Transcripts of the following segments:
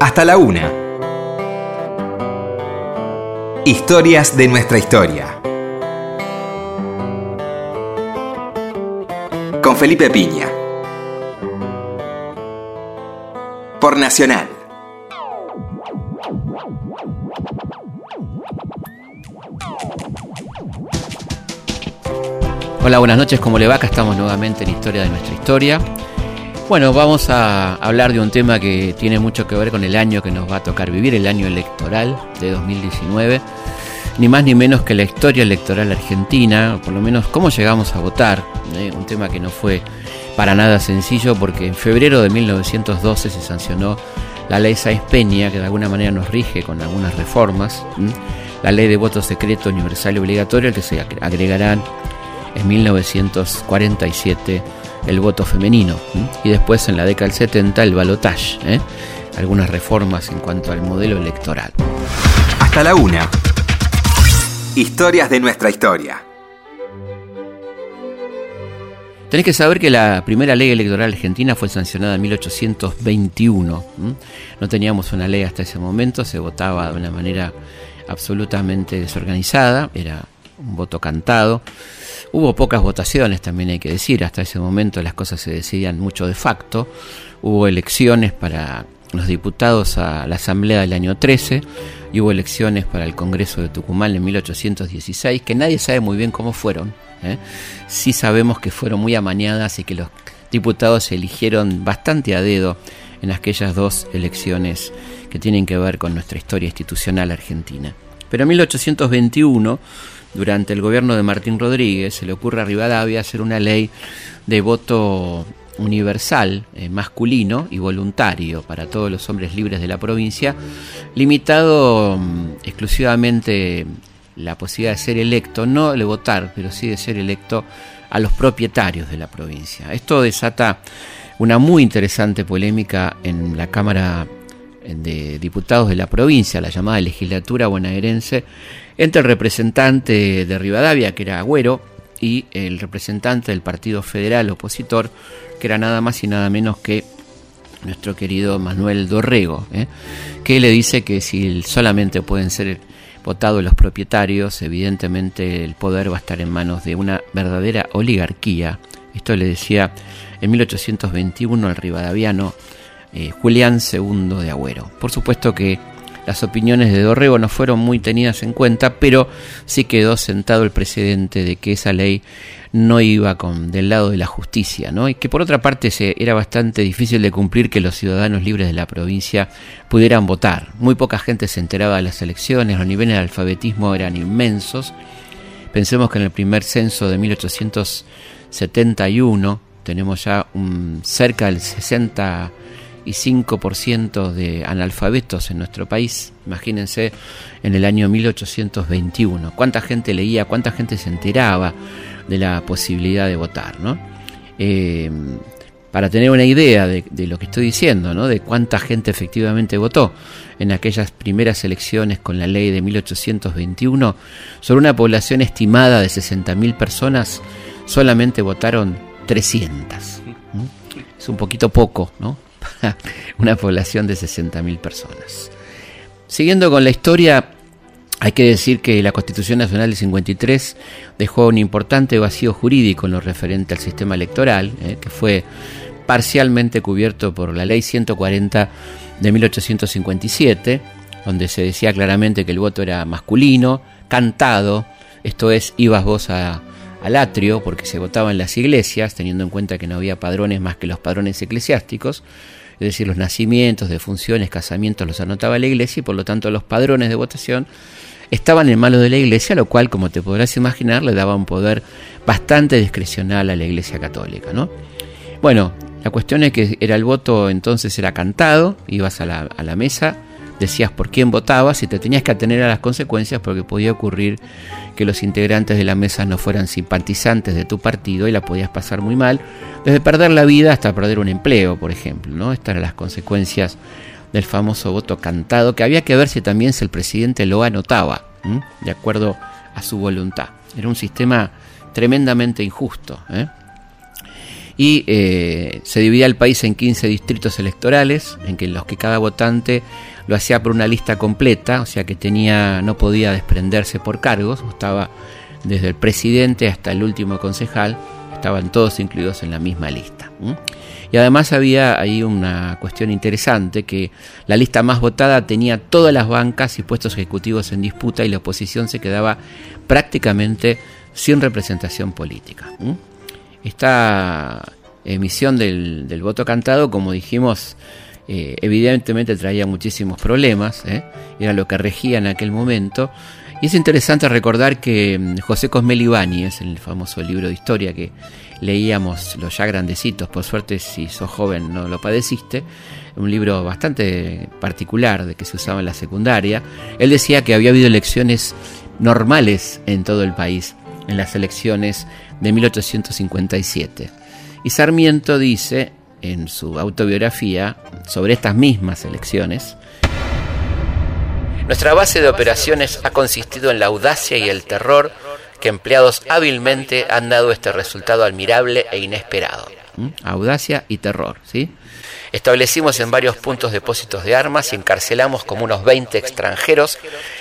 Hasta la una. Historias de nuestra historia. Con Felipe Piña. Por Nacional. Hola, buenas noches, ¿cómo le va? Acá estamos nuevamente en Historia de nuestra historia. Bueno, vamos a hablar de un tema que tiene mucho que ver con el año que nos va a tocar vivir, el año electoral de 2019. Ni más ni menos que la historia electoral argentina, por lo menos cómo llegamos a votar. ¿eh? Un tema que no fue para nada sencillo porque en febrero de 1912 se sancionó la ley Sáenz Peña, que de alguna manera nos rige con algunas reformas. La ley de voto secreto universal y obligatorio, que se agregarán en 1947 el voto femenino y después en la década del 70 el balotage, ¿eh? algunas reformas en cuanto al modelo electoral. Hasta la una. Historias de nuestra historia. Tenés que saber que la primera ley electoral argentina fue sancionada en 1821. No teníamos una ley hasta ese momento, se votaba de una manera absolutamente desorganizada, era un voto cantado. Hubo pocas votaciones, también hay que decir, hasta ese momento las cosas se decidían mucho de facto. Hubo elecciones para los diputados a la Asamblea del año 13 y hubo elecciones para el Congreso de Tucumán en 1816, que nadie sabe muy bien cómo fueron. ¿eh? Sí sabemos que fueron muy amañadas y que los diputados se eligieron bastante a dedo en aquellas dos elecciones que tienen que ver con nuestra historia institucional argentina. Pero en 1821 durante el gobierno de Martín Rodríguez se le ocurre a Rivadavia hacer una ley de voto universal, eh, masculino y voluntario para todos los hombres libres de la provincia, limitado mm, exclusivamente la posibilidad de ser electo, no de votar, pero sí de ser electo a los propietarios de la provincia. Esto desata una muy interesante polémica en la Cámara de Diputados de la provincia, la llamada legislatura bonaerense, entre el representante de Rivadavia, que era Agüero, y el representante del Partido Federal opositor, que era nada más y nada menos que nuestro querido Manuel Dorrego, ¿eh? que le dice que si solamente pueden ser votados los propietarios, evidentemente el poder va a estar en manos de una verdadera oligarquía. Esto le decía en 1821 al rivadaviano eh, Julián II de Agüero. Por supuesto que las opiniones de Dorrego no fueron muy tenidas en cuenta, pero sí quedó sentado el precedente de que esa ley no iba del lado de la justicia, ¿no? Y que por otra parte era bastante difícil de cumplir que los ciudadanos libres de la provincia pudieran votar. Muy poca gente se enteraba de las elecciones, los niveles de alfabetismo eran inmensos. Pensemos que en el primer censo de 1871 tenemos ya un, cerca del 60 y 5% de analfabetos en nuestro país. Imagínense en el año 1821. ¿Cuánta gente leía, cuánta gente se enteraba de la posibilidad de votar? ¿no? Eh, para tener una idea de, lo que estoy diciendo, ¿no? de cuánta gente efectivamente votó en aquellas primeras elecciones con la ley de 1821, sobre una población estimada de 60.000 personas, solamente votaron 300. Es un poquito poco, ¿no? una población de 60.000 personas. Siguiendo con la historia, hay que decir que la Constitución Nacional de 53 dejó un importante vacío jurídico en lo referente al sistema electoral, eh, que fue parcialmente cubierto por la Ley 140 de 1857, donde se decía claramente que el voto era masculino, cantado, esto es, ibas vos a, al atrio, porque se votaba en las iglesias, teniendo en cuenta que no había padrones más que los padrones eclesiásticos, es decir, los nacimientos, defunciones, casamientos los anotaba la iglesia y por lo tanto los padrones de votación estaban en manos de la iglesia, lo cual, como te podrás imaginar, le daba un poder bastante discrecional a la iglesia católica, ¿no? Bueno, la cuestión es que era el voto entonces era cantado, ibas a la, a la mesa, decías por quién votabas y te tenías que atener a las consecuencias porque podía ocurrir que los integrantes de la mesa no fueran simpatizantes de tu partido y la podías pasar muy mal, desde perder la vida hasta perder un empleo, por ejemplo. ¿no? Estas eran las consecuencias del famoso voto cantado, que había que ver si también si el presidente lo anotaba, de acuerdo a su voluntad. Era un sistema tremendamente injusto. ¿eh? y eh, se dividía el país en 15 distritos electorales, en que los que cada votante lo hacía por una lista completa, o sea que tenía, no podía desprenderse por cargos, estaba desde el presidente hasta el último concejal, estaban todos incluidos en la misma lista. Y además había ahí una cuestión interesante, que la lista más votada tenía todas las bancas y puestos ejecutivos en disputa y la oposición se quedaba prácticamente sin representación política. Esta emisión del, voto cantado, como dijimos, eh, evidentemente traía muchísimos problemas, ¿eh? era lo que regía en aquel momento. Y es interesante recordar que mm, José Cosmel Ibáñez, el famoso libro de historia que leíamos los ya grandecitos, por suerte si sos joven no lo padeciste, un libro bastante particular de que se usaba en la secundaria, él decía que había habido elecciones normales en todo el país, en las elecciones de 1857. Y Sarmiento dice en su autobiografía sobre estas mismas elecciones, nuestra base de operaciones ha consistido en la audacia y el terror que empleados hábilmente han dado este resultado admirable e inesperado. ¿Mm? Audacia y terror, ¿sí? Establecimos en varios puntos depósitos de armas y encarcelamos como unos 20 extranjeros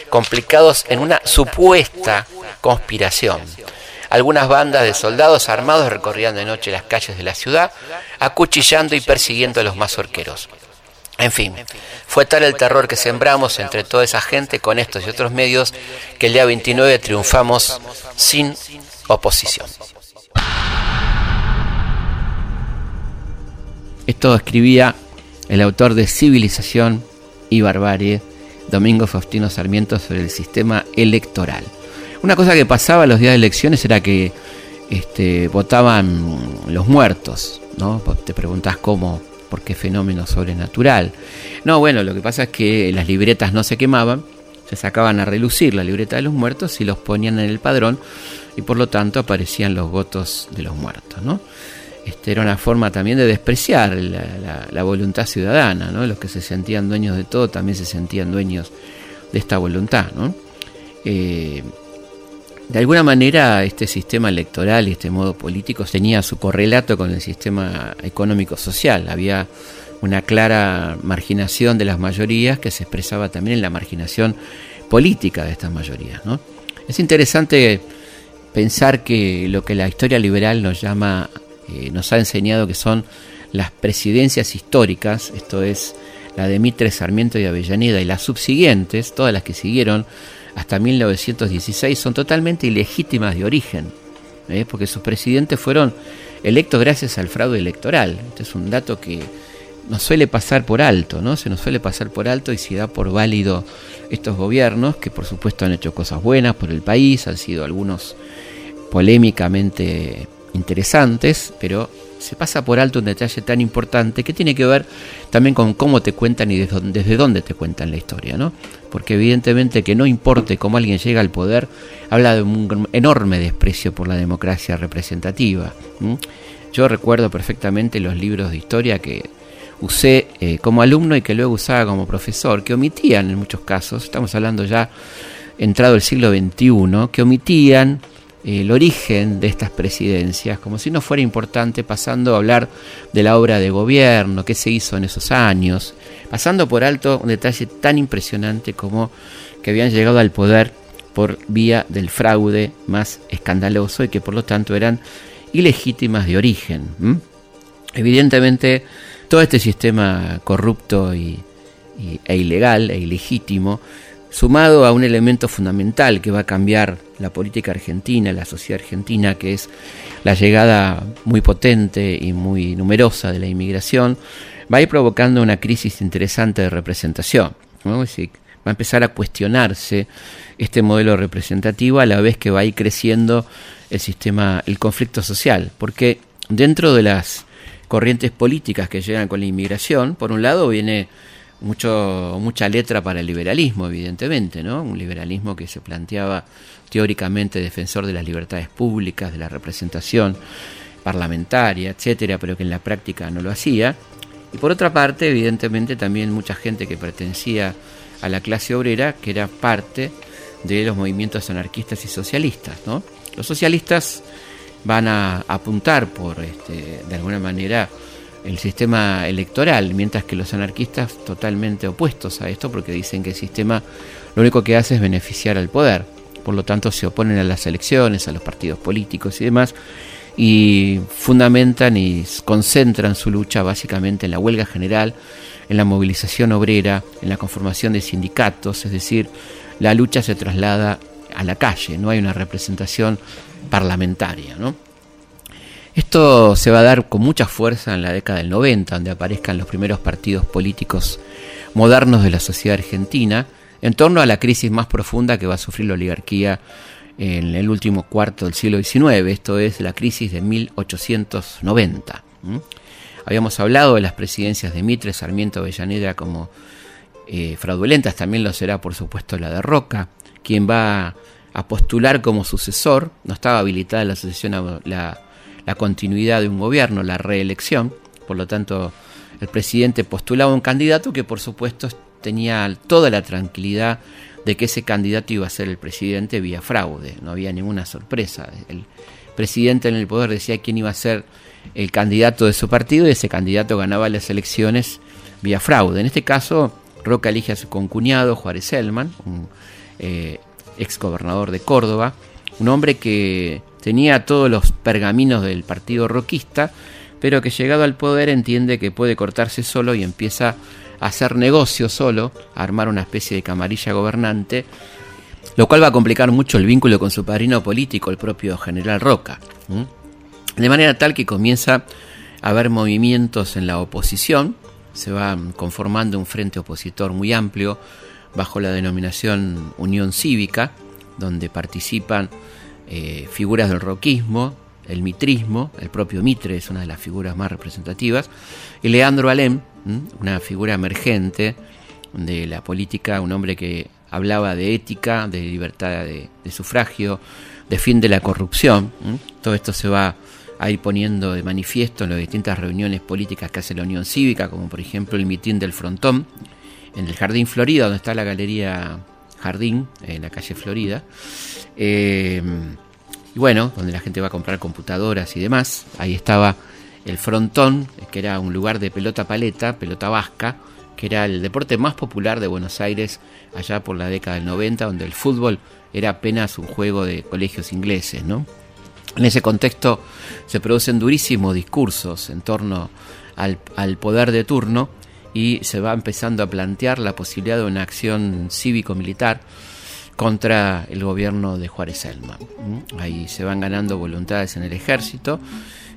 complicados en una supuesta conspiración algunas bandas de soldados armados recorrían de noche las calles de la ciudad, acuchillando y persiguiendo a los mazorqueros. En fin, fue tal el terror que sembramos entre toda esa gente con estos y otros medios que el día 29 triunfamos sin oposición. Esto escribía el autor de Civilización y Barbarie, Domingo Faustino Sarmiento, sobre el sistema electoral. Una cosa que pasaba los días de elecciones era que este, votaban los muertos, ¿no? Te preguntás cómo, por qué fenómeno sobrenatural. No, bueno, lo que pasa es que las libretas no se quemaban, se sacaban a relucir la libreta de los muertos y los ponían en el padrón y por lo tanto aparecían los votos de los muertos, ¿no? Este, era una forma también de despreciar la, voluntad ciudadana, ¿no? Los que se sentían dueños de todo también se sentían dueños de esta voluntad, ¿no? Eh, de alguna manera este sistema electoral y este modo político tenía su correlato con el sistema económico-social. Había una clara marginación de las mayorías que se expresaba también en la marginación política de estas mayorías. ¿no? Es interesante pensar que lo que la historia liberal nos llama, eh, nos ha enseñado que son las presidencias históricas, esto es la de Mitre, Sarmiento y Avellaneda y las subsiguientes, todas las que siguieron, hasta 1916 son totalmente ilegítimas de origen, ¿eh? porque sus presidentes fueron electos gracias al fraude electoral. Este es un dato que nos suele pasar por alto, ¿no? Se nos suele pasar por alto y se da por válido estos gobiernos, que por supuesto han hecho cosas buenas por el país, han sido algunos polémicamente interesantes, pero se pasa por alto un detalle tan importante que tiene que ver también con cómo te cuentan y desde dónde te cuentan la historia, ¿no? Porque evidentemente que no importe cómo alguien llega al poder, habla de un enorme desprecio por la democracia representativa. Yo recuerdo perfectamente los libros de historia que usé eh, como alumno y que luego usaba como profesor, que omitían en muchos casos, estamos hablando ya entrado el siglo XXI, que omitían el origen de estas presidencias, como si no fuera importante, pasando a hablar de la obra de gobierno, qué se hizo en esos años, pasando por alto un detalle tan impresionante como que habían llegado al poder por vía del fraude más escandaloso y que por lo tanto eran ilegítimas de origen. Evidentemente, todo este sistema corrupto y, e ilegal e ilegítimo sumado a un elemento fundamental que va a cambiar la política argentina, la sociedad argentina, que es la llegada muy potente y muy numerosa de la inmigración, va a ir provocando una crisis interesante de representación. va a empezar a cuestionarse este modelo representativo a la vez que va a ir creciendo el sistema, el conflicto social, porque dentro de las corrientes políticas que llegan con la inmigración, por un lado viene mucho, mucha letra para el liberalismo, evidentemente, ¿no? Un liberalismo que se planteaba teóricamente defensor de las libertades públicas, de la representación parlamentaria, etcétera, pero que en la práctica no lo hacía. Y por otra parte, evidentemente, también mucha gente que pertenecía a la clase obrera, que era parte de los movimientos anarquistas y socialistas, ¿no? Los socialistas van a apuntar por, este, de alguna manera, el sistema electoral, mientras que los anarquistas totalmente opuestos a esto, porque dicen que el sistema lo único que hace es beneficiar al poder. Por lo tanto, se oponen a las elecciones, a los partidos políticos y demás, y fundamentan y concentran su lucha básicamente en la huelga general, en la movilización obrera, en la conformación de sindicatos, es decir, la lucha se traslada a la calle, no hay una representación parlamentaria. ¿no? Esto se va a dar con mucha fuerza en la década del 90, donde aparezcan los primeros partidos políticos modernos de la sociedad argentina, en torno a la crisis más profunda que va a sufrir la oligarquía en el último cuarto del siglo XIX, esto es la crisis de 1890. Habíamos hablado de las presidencias de Mitre, Sarmiento, Avellaneda como eh, fraudulentas, también lo será por supuesto la de Roca, quien va a postular como sucesor, no estaba habilitada la sucesión la, la continuidad de un gobierno, la reelección, por lo tanto el presidente postulaba un candidato que por supuesto tenía toda la tranquilidad de que ese candidato iba a ser el presidente vía fraude, no había ninguna sorpresa. El presidente en el poder decía quién iba a ser el candidato de su partido y ese candidato ganaba las elecciones vía fraude. En este caso, Roca elige a su concuñado Juárez Selman, un eh, ex gobernador de Córdoba, un hombre que tenía todos los pergaminos del partido roquista, pero que llegado al poder entiende que puede cortarse solo y empieza a hacer negocio solo, a armar una especie de camarilla gobernante, lo cual va a complicar mucho el vínculo con su padrino político, el propio general Roca. De manera tal que comienza a haber movimientos en la oposición, se va conformando un frente opositor muy amplio, bajo la denominación Unión Cívica, donde participan eh, figuras del roquismo, el mitrismo, el propio Mitre es una de las figuras más representativas, y Leandro Alem, una figura emergente de la política, un hombre que hablaba de ética, de libertad de, sufragio, de fin de la corrupción. Todo esto se va a ir poniendo de manifiesto en las distintas reuniones políticas que hace la Unión Cívica, como por ejemplo el mitin del Frontón, en el Jardín Florida, donde está la Galería Jardín, en la calle Florida. Eh, y bueno, donde la gente va a comprar computadoras y demás. Ahí estaba el frontón, que era un lugar de pelota paleta, pelota vasca, que era el deporte más popular de Buenos Aires allá por la década del 90, donde el fútbol era apenas un juego de colegios ingleses, ¿no? En ese contexto se producen durísimos discursos en torno al poder de turno y se va empezando a plantear la posibilidad de una acción cívico-militar contra el gobierno de Juárez Selma. Ahí se van ganando voluntades en el ejército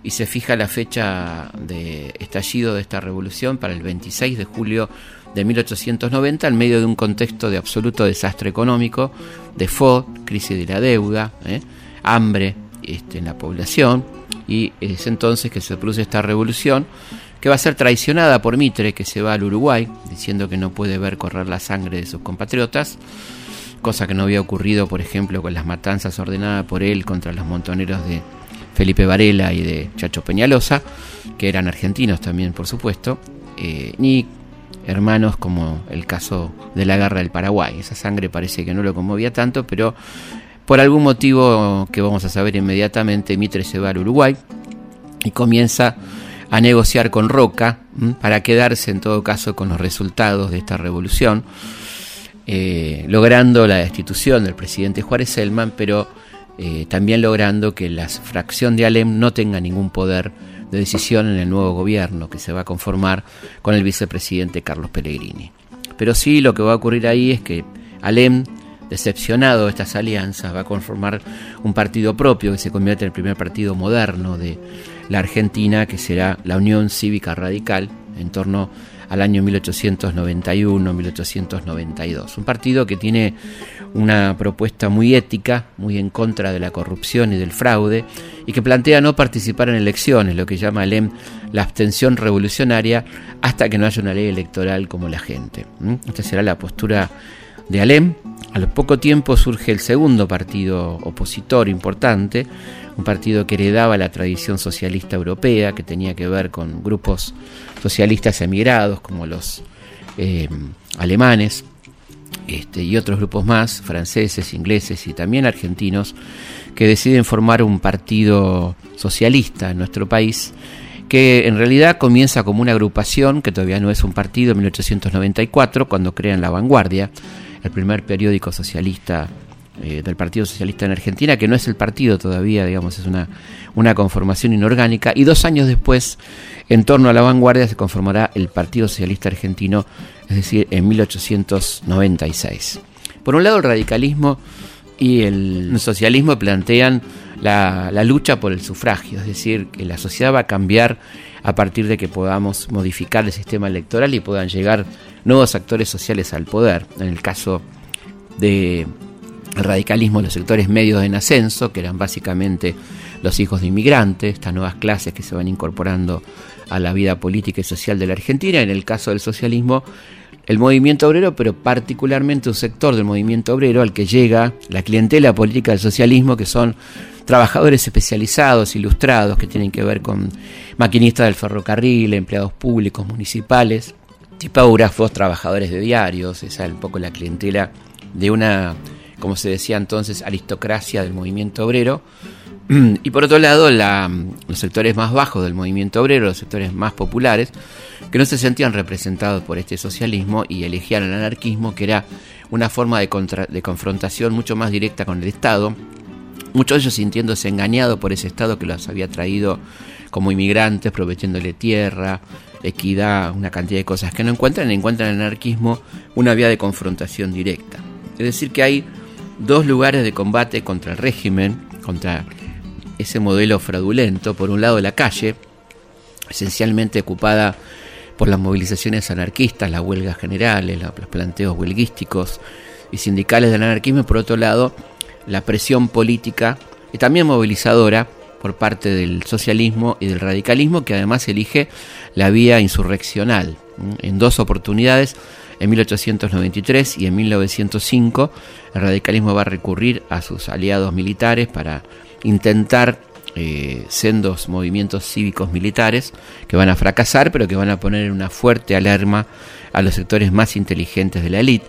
y se fija la fecha de estallido de esta revolución para el 26 de julio de 1890 en medio de un contexto de absoluto desastre económico, de FOD, crisis de la deuda, ¿eh? hambre este, en la población y es entonces que se produce esta revolución que va a ser traicionada por Mitre, que se va al Uruguay, diciendo que no puede ver correr la sangre de sus compatriotas, cosa que no había ocurrido, por ejemplo, con las matanzas ordenadas por él contra los montoneros de Felipe Varela y de Chacho Peñalosa, que eran argentinos también, por supuesto, eh, ni hermanos como el caso de la guerra del Paraguay. Esa sangre parece que no lo conmovía tanto, pero por algún motivo que vamos a saber inmediatamente, Mitre se va al Uruguay y comienza a negociar con Roca para quedarse en todo caso con los resultados de esta revolución, eh, logrando la destitución del presidente Juárez Selman, pero eh, también logrando que la fracción de Alem no tenga ningún poder de decisión en el nuevo gobierno que se va a conformar con el vicepresidente Carlos Pellegrini. Pero sí lo que va a ocurrir ahí es que Alem decepcionado de estas alianzas, va a conformar un partido propio que se convierte en el primer partido moderno de la Argentina, que será la Unión Cívica Radical, en torno al año 1891-1892. Un partido que tiene una propuesta muy ética, muy en contra de la corrupción y del fraude, y que plantea no participar en elecciones, lo que llama Alem la abstención revolucionaria, hasta que no haya una ley electoral como la gente. Esta será la postura de Alem. Al poco tiempo surge el segundo partido opositor importante, un partido que heredaba la tradición socialista europea, que tenía que ver con grupos socialistas emigrados como los eh, alemanes, este, y otros grupos más, franceses, ingleses y también argentinos, que deciden formar un partido socialista en nuestro país, que en realidad comienza como una agrupación, que todavía no es un partido, en 1894, cuando crean La Vanguardia, el primer periódico socialista eh, del Partido Socialista en Argentina, que no es el partido todavía, digamos, es una, una conformación inorgánica, y dos años después, en torno a la vanguardia, se conformará el Partido Socialista Argentino, es decir, en 1896. Por un lado, el radicalismo y el socialismo plantean la, la, lucha por el sufragio, es decir, que la sociedad va a cambiar a partir de que podamos modificar el sistema electoral y puedan llegar nuevos actores sociales al poder. En el caso de radicalismo, los sectores medios en ascenso, que eran básicamente los hijos de inmigrantes, estas nuevas clases que se van incorporando a la vida política y social de la Argentina. En el caso del socialismo, el movimiento obrero, pero particularmente un sector del movimiento obrero al que llega la clientela política del socialismo, que son trabajadores especializados, ilustrados, que tienen que ver con maquinistas del ferrocarril, empleados públicos, municipales, tipógrafos, trabajadores de diarios, esa es un poco la clientela de una como se decía entonces, aristocracia del movimiento obrero. Y por otro lado, los sectores más bajos del movimiento obrero, los sectores más populares, que no se sentían representados por este socialismo y elegían el anarquismo, que era una forma de, de confrontación mucho más directa con el Estado, muchos de ellos sintiéndose engañados por ese Estado que los había traído como inmigrantes, proveyéndole tierra, equidad, una cantidad de cosas que no encuentran, encuentran en el anarquismo una vía de confrontación directa. Es decir, que hay dos lugares de combate contra el régimen, contra ese modelo fraudulento. Por un lado la calle, esencialmente ocupada por las movilizaciones anarquistas, las huelgas generales, los planteos huelguísticos y sindicales del anarquismo, por otro lado la presión política y también movilizadora por parte del socialismo y del radicalismo, que además elige la vía insurreccional. En dos oportunidades en 1893 y en 1905 el radicalismo va a recurrir a sus aliados militares para intentar eh, sendos movimientos cívicos militares que van a fracasar, pero que van a poner una fuerte alarma a los sectores más inteligentes de la élite,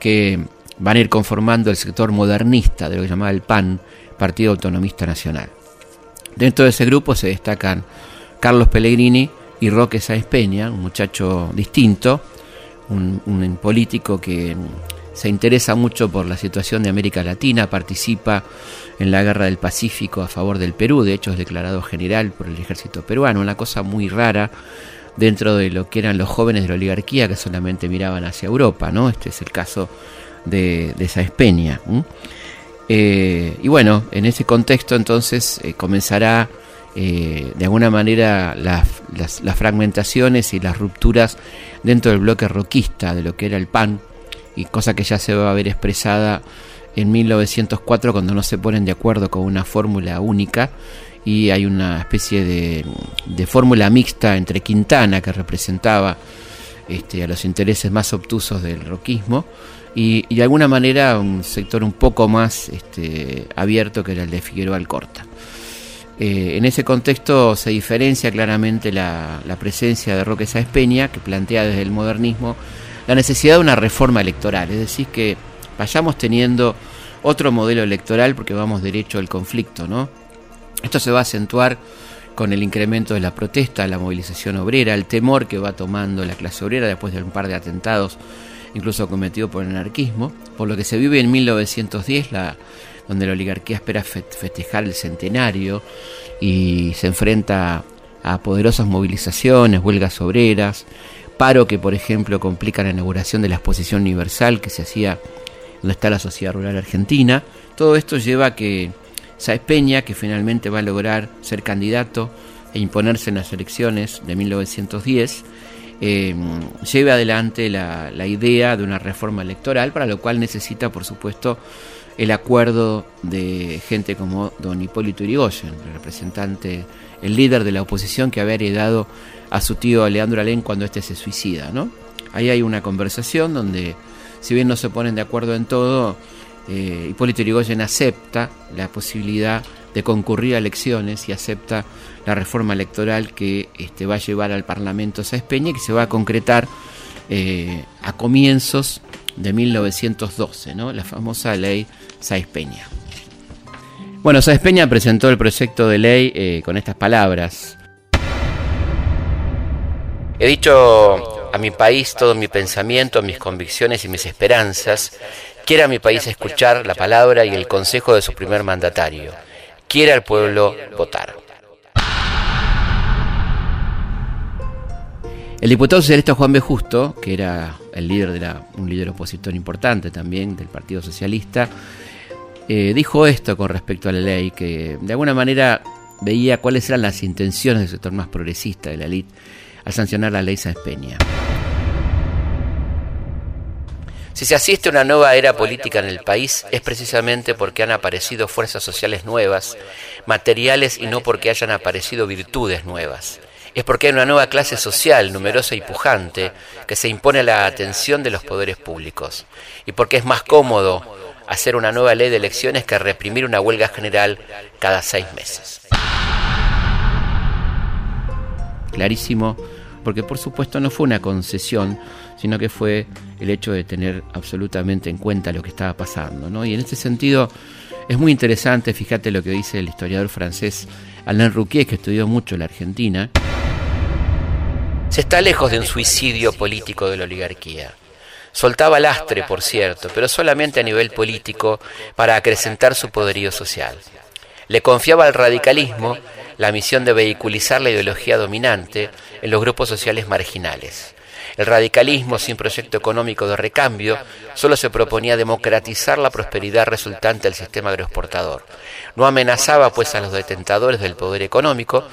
que van a ir conformando el sector modernista de lo que llamaba el PAN, Partido Autonomista Nacional. Dentro de ese grupo se destacan Carlos Pellegrini y Roque Sáenz Peña, un muchacho distinto, un, político que se interesa mucho por la situación de América Latina, participa en la guerra del Pacífico a favor del Perú, de hecho es declarado general por el ejército peruano, una cosa muy rara dentro de lo que eran los jóvenes de la oligarquía que solamente miraban hacia Europa, ¿no? Este es el caso de, de esa Espeña. Eh, y bueno, en ese contexto entonces eh, comenzará eh, de alguna manera las, fragmentaciones y las rupturas dentro del bloque roquista de lo que era el PAN, y cosa que ya se va a ver expresada en 1904 cuando no se ponen de acuerdo con una fórmula única y hay una especie de, de fórmula mixta entre Quintana, que representaba este, a los intereses más obtusos del roquismo, y, de alguna manera un sector un poco más este, abierto que era el de Figueroa Alcorta. Eh, en ese contexto se diferencia claramente la, presencia de Roque Sáez Peña, que plantea desde el modernismo la necesidad de una reforma electoral, es decir, que vayamos teniendo otro modelo electoral porque vamos derecho al conflicto, ¿no? Esto se va a acentuar con el incremento de la protesta, la movilización obrera, el temor que va tomando la clase obrera después de un par de atentados, incluso cometidos por el anarquismo, por lo que se vive en 1910 la donde la oligarquía espera festejar el centenario y se enfrenta a poderosas movilizaciones, huelgas obreras, paro que por ejemplo complica la inauguración de la exposición universal que se hacía donde está la sociedad rural argentina. Todo esto lleva a que Saez Peña, que finalmente va a lograr ser candidato e imponerse en las elecciones de 1910, eh, lleve adelante la, la idea de una reforma electoral, para lo cual necesita, por supuesto, el acuerdo de gente como don Hipólito Yrigoyen, el representante, el líder de la oposición que había heredado a su tío Leandro Alén cuando éste se suicida, ¿no? Ahí hay una conversación donde, si bien no se ponen de acuerdo en todo, eh, Hipólito Yrigoyen acepta la posibilidad de concurrir a elecciones y acepta la reforma electoral que este, va a llevar al Parlamento Peña y que se va a concretar eh, a comienzos de 1912, ¿no? la famosa ley Sáez Peña. Bueno, Sáez Peña presentó el proyecto de ley eh, con estas palabras. He dicho a mi país todo mi pensamiento, mis convicciones y mis esperanzas. Quiera mi país escuchar la palabra y el consejo de su primer mandatario. Quiera el pueblo votar. El diputado socialista Juan B. Justo, que era el líder de la, un líder opositor importante también del Partido Socialista, eh, dijo esto con respecto a la ley, que de alguna manera veía cuáles eran las intenciones del sector más progresista de la élite al sancionar la ley Sáenz Peña. Si se asiste a una nueva era política en el país es precisamente porque han aparecido fuerzas sociales nuevas, materiales y no porque hayan aparecido virtudes nuevas. Es porque hay una nueva clase social numerosa y pujante que se impone a la atención de los poderes públicos. Y porque es más cómodo hacer una nueva ley de elecciones que reprimir una huelga general cada seis meses. Clarísimo porque por supuesto no fue una concesión, sino que fue el hecho de tener absolutamente en cuenta lo que estaba pasando. ¿no? Y en este sentido es muy interesante, fíjate lo que dice el historiador francés Alain Rouquier, que estudió mucho la Argentina. Se está lejos de un suicidio político de la oligarquía. Soltaba lastre, por cierto, pero solamente a nivel político para acrecentar su poderío social. Le confiaba al radicalismo la misión de vehiculizar la ideología dominante en los grupos sociales marginales. El radicalismo sin proyecto económico de recambio solo se proponía democratizar la prosperidad resultante del sistema agroexportador. No amenazaba pues a los detentadores del poder económico,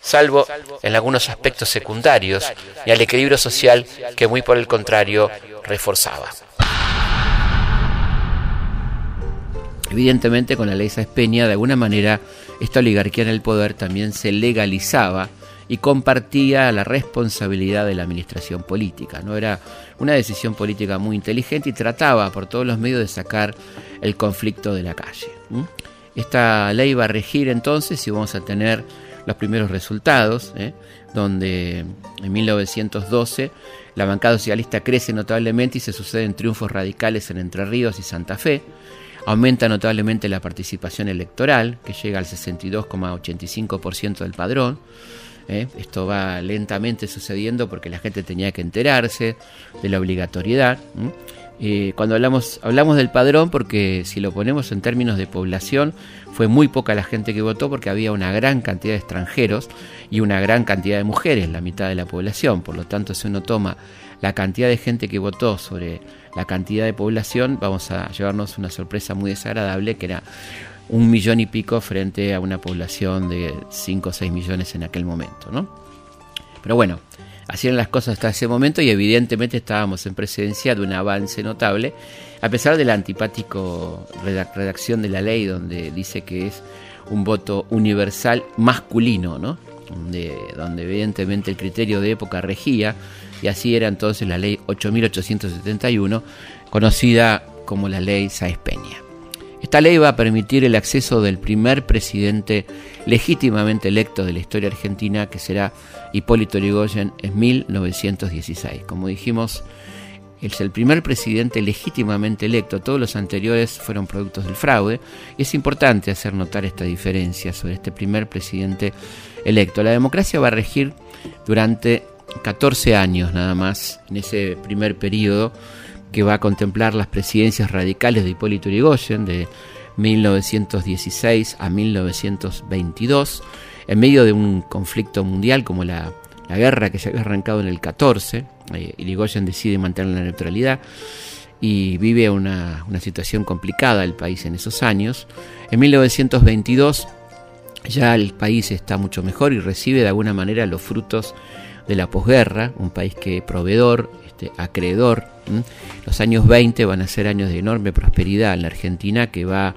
salvo en algunos aspectos secundarios, y al equilibrio social que muy por el contrario reforzaba. Evidentemente con la ley Sáenz Peña, de alguna manera, esta oligarquía en el poder también se legalizaba y compartía la responsabilidad de la administración política. ¿no? Era una decisión política muy inteligente y trataba por todos los medios de sacar el conflicto de la calle. Esta ley va a regir entonces y vamos a tener los primeros resultados, ¿eh? donde en 1912 la bancada socialista crece notablemente y se suceden triunfos radicales en Entre Ríos y Santa Fe. Aumenta notablemente la participación electoral, que llega al 62,85% del padrón. ¿eh? Esto va lentamente sucediendo porque la gente tenía que enterarse de la obligatoriedad. Cuando hablamos, hablamos del padrón, porque si lo ponemos en términos de población, fue muy poca la gente que votó porque había una gran cantidad de extranjeros y una gran cantidad de mujeres, la mitad de la población. Por lo tanto, si uno toma la cantidad de gente que votó sobre la cantidad de población, vamos a llevarnos una sorpresa muy desagradable, que era un millón y pico frente a una población de 5 o 6 millones en aquel momento. ¿no? Pero bueno, Eran las cosas hasta ese momento y evidentemente estábamos en presencia de un avance notable, a pesar de la antipático redacción de la ley donde dice que es un voto universal masculino, ¿no? donde, donde evidentemente el criterio de época regía, y así era entonces la ley 8871, conocida como la ley Sáez Peña. Esta ley va a permitir el acceso del primer presidente legítimamente electo de la historia argentina, que será Hipólito Yrigoyen en 1916. Como dijimos, es el primer presidente legítimamente electo, todos los anteriores fueron productos del fraude, y es importante hacer notar esta diferencia sobre este primer presidente electo. La democracia va a regir durante 14 años nada más, en ese primer periodo que va a contemplar las presidencias radicales de Hipólito Yrigoyen de 1916 a 1922, en medio de un conflicto mundial como la, guerra que se había arrancado en el 14, eh, decide mantener la neutralidad y vive una, una situación complicada el país en esos años. En 1922 ya el país está mucho mejor y recibe de alguna manera los frutos de la posguerra, un país que proveedor, este, acreedor. Los años 20 van a ser años de enorme prosperidad en la Argentina que va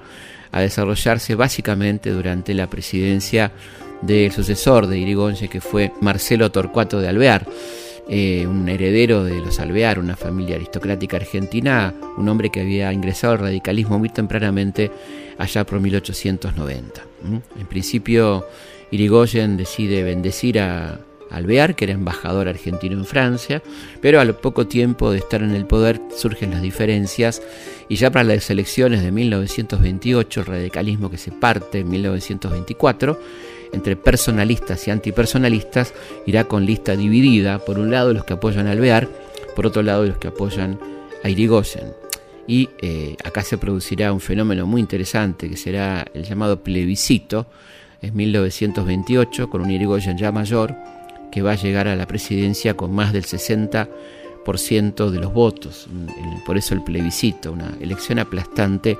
a desarrollarse básicamente durante la presidencia del sucesor de Irigoyen, que fue Marcelo Torcuato de Alvear. Eh, un heredero de los Alvear, una familia aristocrática argentina, un hombre que había ingresado al radicalismo muy tempranamente allá por 1890. En principio, Irigoyen decide bendecir a, Alvear, que era embajador argentino en Francia, pero al poco tiempo de estar en el poder surgen las diferencias y ya para las elecciones de 1928, el radicalismo que se parte en 1924, entre personalistas y antipersonalistas, irá con lista dividida, por un lado los que apoyan a Alvear, por otro lado los que apoyan a Irigoyen. Y eh, acá se producirá un fenómeno muy interesante que será el llamado plebiscito, en 1928, con un Irigoyen ya mayor, que va a llegar a la presidencia con más del 60% de los votos. Por eso el plebiscito, una elección aplastante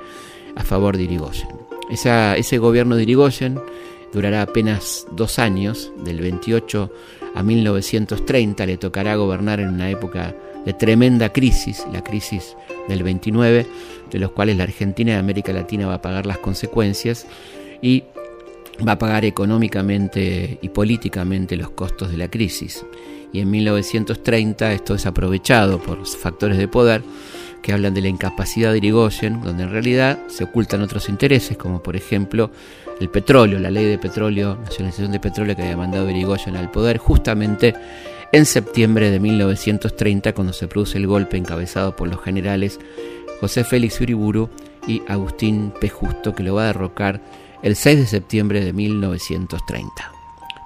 a favor de Irigoyen. ese gobierno de Irigoyen durará apenas dos años, del 28 a 1930, le tocará gobernar en una época de tremenda crisis, la crisis del 29, de los cuales la Argentina y América Latina va a pagar las consecuencias y va a pagar económicamente y políticamente los costos de la crisis. Y en 1930 esto es aprovechado por factores de poder que hablan de la incapacidad de Irigoyen, donde en realidad se ocultan otros intereses, como por ejemplo el petróleo, la ley de petróleo, nacionalización de petróleo que había mandado Irigoyen al poder justamente en septiembre de 1930, cuando se produce el golpe encabezado por los generales José Félix Uriburu y Agustín P. Justo, que lo va a derrocar el 6 de septiembre de 1930.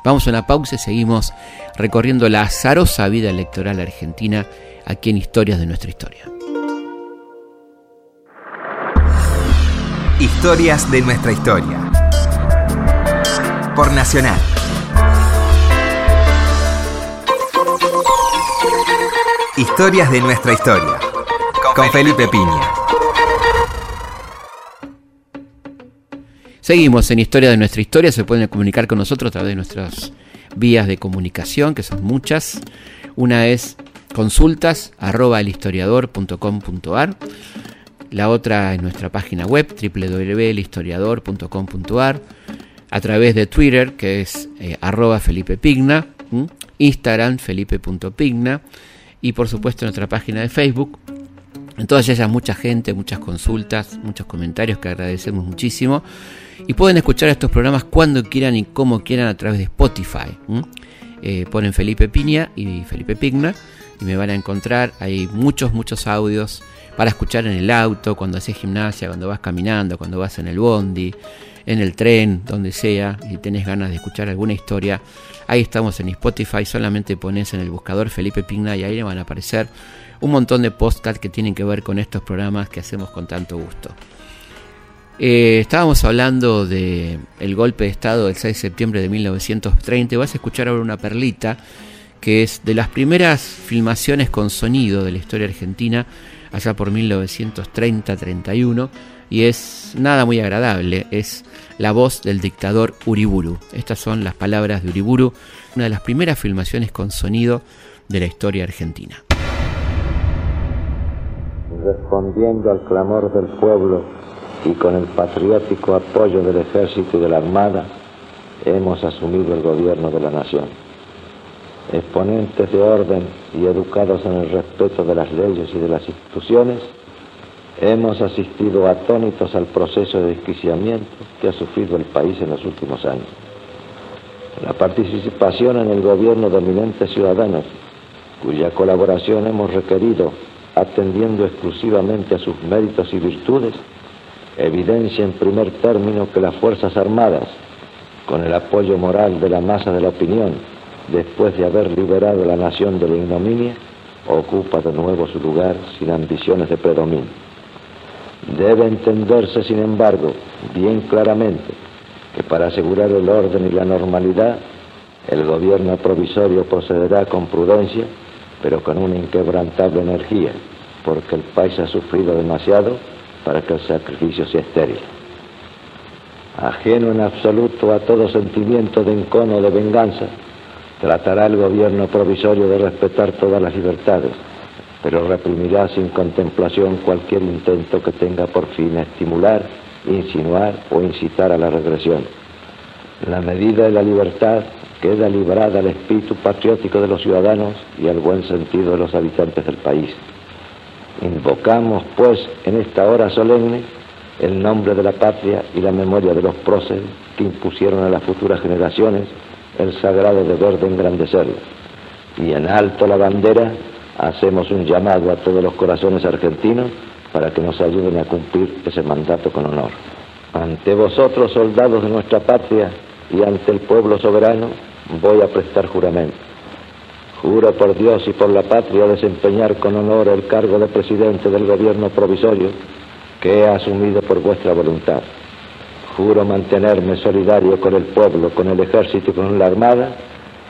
Vamos a una pausa y seguimos recorriendo la azarosa vida electoral argentina aquí en Historias de nuestra historia. Historias de nuestra historia. Por Nacional. Historias de nuestra historia. Con Felipe Piña. Seguimos en Historia de nuestra historia, se pueden comunicar con nosotros a través de nuestras vías de comunicación, que son muchas. Una es consultas arroba elhistoriador.com.ar. La otra es nuestra página web www.elhistoriador.com.ar. A través de Twitter, que es eh, arroba Felipe Pigna. Instagram, felipe.pigna. Y por supuesto nuestra página de Facebook. En todas ellas mucha gente, muchas consultas, muchos comentarios que agradecemos muchísimo. Y pueden escuchar estos programas cuando quieran y como quieran a través de Spotify. Eh, ponen Felipe Piña y Felipe Pigna y me van a encontrar. Hay muchos, muchos audios para escuchar en el auto, cuando haces gimnasia, cuando vas caminando, cuando vas en el bondi, en el tren, donde sea, y tenés ganas de escuchar alguna historia. Ahí estamos en Spotify, solamente pones en el buscador Felipe Pigna y ahí le van a aparecer un montón de podcasts que tienen que ver con estos programas que hacemos con tanto gusto. Eh, estábamos hablando del el golpe de Estado del 6 de septiembre de 1930. Vas a escuchar ahora una perlita que es de las primeras filmaciones con sonido de la historia argentina, allá por 1930-31, y es nada muy agradable, es la voz del dictador Uriburu. Estas son las palabras de Uriburu, una de las primeras filmaciones con sonido de la historia argentina. Respondiendo al clamor del pueblo, y con el patriótico apoyo del ejército y de la armada hemos asumido el gobierno de la nación. Exponentes de orden y educados en el respeto de las leyes y de las instituciones, hemos asistido atónitos al proceso de desquiciamiento que ha sufrido el país en los últimos años. La participación en el gobierno de eminentes ciudadanos, cuya colaboración hemos requerido atendiendo exclusivamente a sus méritos y virtudes, evidencia en primer término que las Fuerzas Armadas, con el apoyo moral de la masa de la opinión, después de haber liberado la nación de la ignominia, ocupa de nuevo su lugar sin ambiciones de predominio. Debe entenderse, sin embargo, bien claramente que para asegurar el orden y la normalidad, el gobierno provisorio procederá con prudencia, pero con una inquebrantable energía, porque el país ha sufrido demasiado para que el sacrificio sea estéril. Ajeno en absoluto a todo sentimiento de encono o de venganza, tratará el gobierno provisorio de respetar todas las libertades, pero reprimirá sin contemplación cualquier intento que tenga por fin estimular, insinuar o incitar a la regresión. La medida de la libertad queda librada al espíritu patriótico de los ciudadanos y al buen sentido de los habitantes del país. Invocamos, pues, en esta hora solemne el nombre de la patria y la memoria de los próceres que impusieron a las futuras generaciones el sagrado deber de engrandecerla. Y en alto la bandera hacemos un llamado a todos los corazones argentinos para que nos ayuden a cumplir ese mandato con honor. Ante vosotros, soldados de nuestra patria, y ante el pueblo soberano, voy a prestar juramento. Juro por Dios y por la patria desempeñar con honor el cargo de presidente del gobierno provisorio que he asumido por vuestra voluntad. Juro mantenerme solidario con el pueblo, con el ejército y con la armada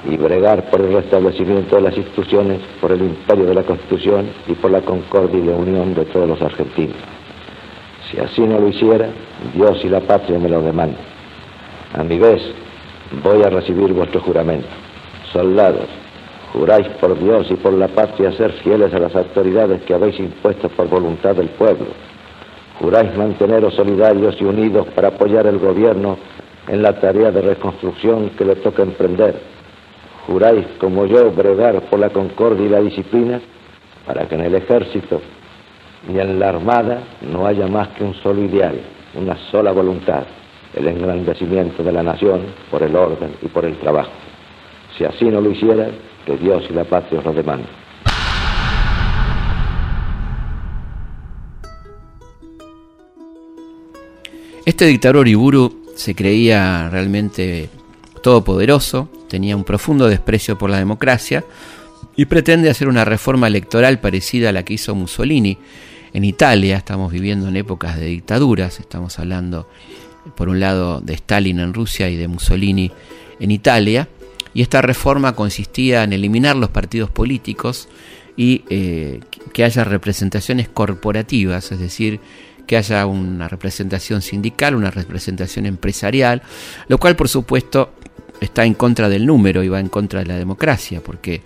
y bregar por el restablecimiento de las instituciones, por el imperio de la Constitución y por la concordia y la unión de todos los argentinos. Si así no lo hiciera, Dios y la patria me lo demandan. A mi vez, voy a recibir vuestro juramento. Soldados, juráis por Dios y por la patria ser fieles a las autoridades que habéis impuesto por voluntad del pueblo Juráis manteneros solidarios y unidos para apoyar el gobierno en la tarea de reconstrucción que le toca emprender. Juráis, como yo, bregar por la concordia y la disciplina para que en el ejército y en la armada no haya más que un solo ideal, una sola voluntad, el engrandecimiento de la nación por el orden y por el trabajo. Si así no lo hiciera, que Dios y la patria os lo demanden. Este dictador Iburu se creía realmente todopoderoso, tenía un profundo desprecio por la democracia y pretende hacer una reforma electoral parecida a la que hizo Mussolini en Italia. Estamos viviendo en épocas de dictaduras, estamos hablando por un lado de Stalin en Rusia y de Mussolini en Italia. Y esta reforma consistía en eliminar los partidos políticos y eh, que haya representaciones corporativas, es decir, que haya una representación sindical, una representación empresarial, lo cual por supuesto está en contra del número y va en contra de la democracia, porque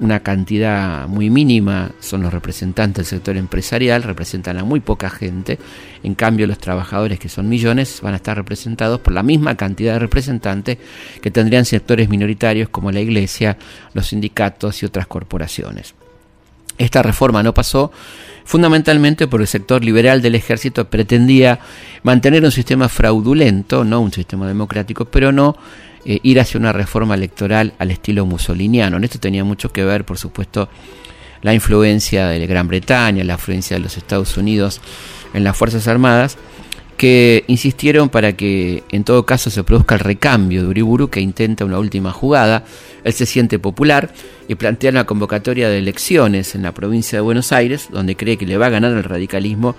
una cantidad muy mínima son los representantes del sector empresarial, representan a muy poca gente, en cambio los trabajadores que son millones van a estar representados por la misma cantidad de representantes que tendrían sectores minoritarios como la iglesia, los sindicatos y otras corporaciones. Esta reforma no pasó fundamentalmente porque el sector liberal del ejército pretendía mantener un sistema fraudulento, no un sistema democrático, pero no eh, ir hacia una reforma electoral al estilo musoliniano. En esto tenía mucho que ver, por supuesto, la influencia de Gran Bretaña, la influencia de los Estados Unidos en las Fuerzas Armadas, que insistieron para que en todo caso se produzca el recambio de Uriburu, que intenta una última jugada. Él se siente popular y plantea una convocatoria de elecciones en la provincia de Buenos Aires, donde cree que le va a ganar el radicalismo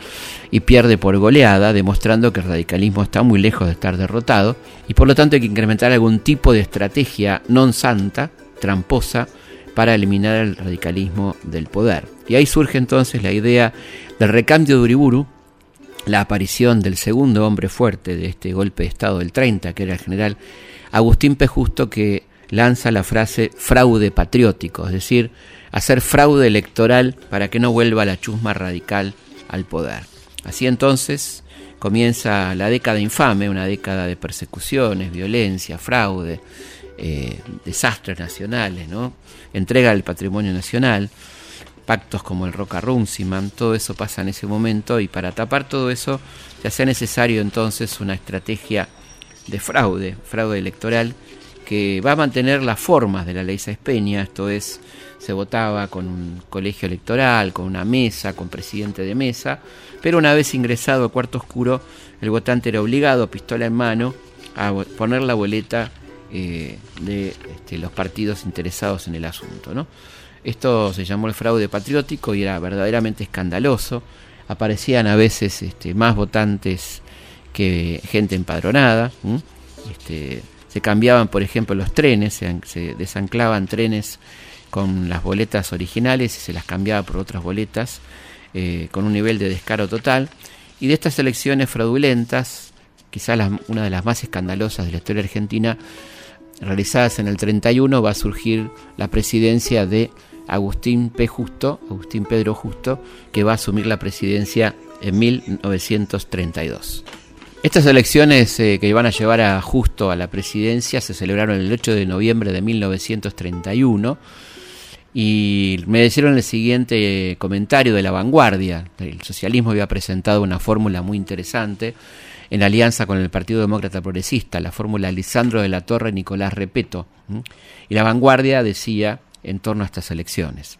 y pierde por goleada, demostrando que el radicalismo está muy lejos de estar derrotado y por lo tanto hay que incrementar algún tipo de estrategia non santa, tramposa, para eliminar el radicalismo del poder. Y ahí surge entonces la idea del recambio de Uriburu, la aparición del segundo hombre fuerte de este golpe de Estado del 30, que era el general Agustín P. Justo, que lanza la frase fraude patriótico, es decir, hacer fraude electoral para que no vuelva la chusma radical al poder. Así entonces comienza la década infame, una década de persecuciones, violencia, fraude, eh, desastres nacionales, ¿no? entrega del patrimonio nacional pactos como el Roca Runciman, todo eso pasa en ese momento y para tapar todo eso se hace necesario entonces una estrategia de fraude, fraude electoral, que va a mantener las formas de la ley Sáez Peña, esto es, se votaba con un colegio electoral, con una mesa, con presidente de mesa, pero una vez ingresado a cuarto oscuro, el votante era obligado, pistola en mano, a poner la boleta eh, de este, los partidos interesados en el asunto. ¿no? Esto se llamó el fraude patriótico y era verdaderamente escandaloso. Aparecían a veces este, más votantes que gente empadronada. Este, se cambiaban, por ejemplo, los trenes, se, desanclaban trenes con las boletas originales y se las cambiaba por otras boletas eh, con un nivel de descaro total. Y de estas elecciones fraudulentas, quizás una de las más escandalosas de la historia argentina, realizadas en el 31, va a surgir la presidencia de Agustín P. Justo, Agustín Pedro Justo, que va a asumir la presidencia en 1932. Estas elecciones eh, que iban a llevar a Justo a la presidencia se celebraron el 8 de noviembre de 1931 y me hicieron el siguiente comentario de la vanguardia. El socialismo había presentado una fórmula muy interesante en alianza con el Partido Demócrata Progresista, la fórmula Lisandro de la Torre Nicolás Repeto. Y la vanguardia decía en torno a estas elecciones.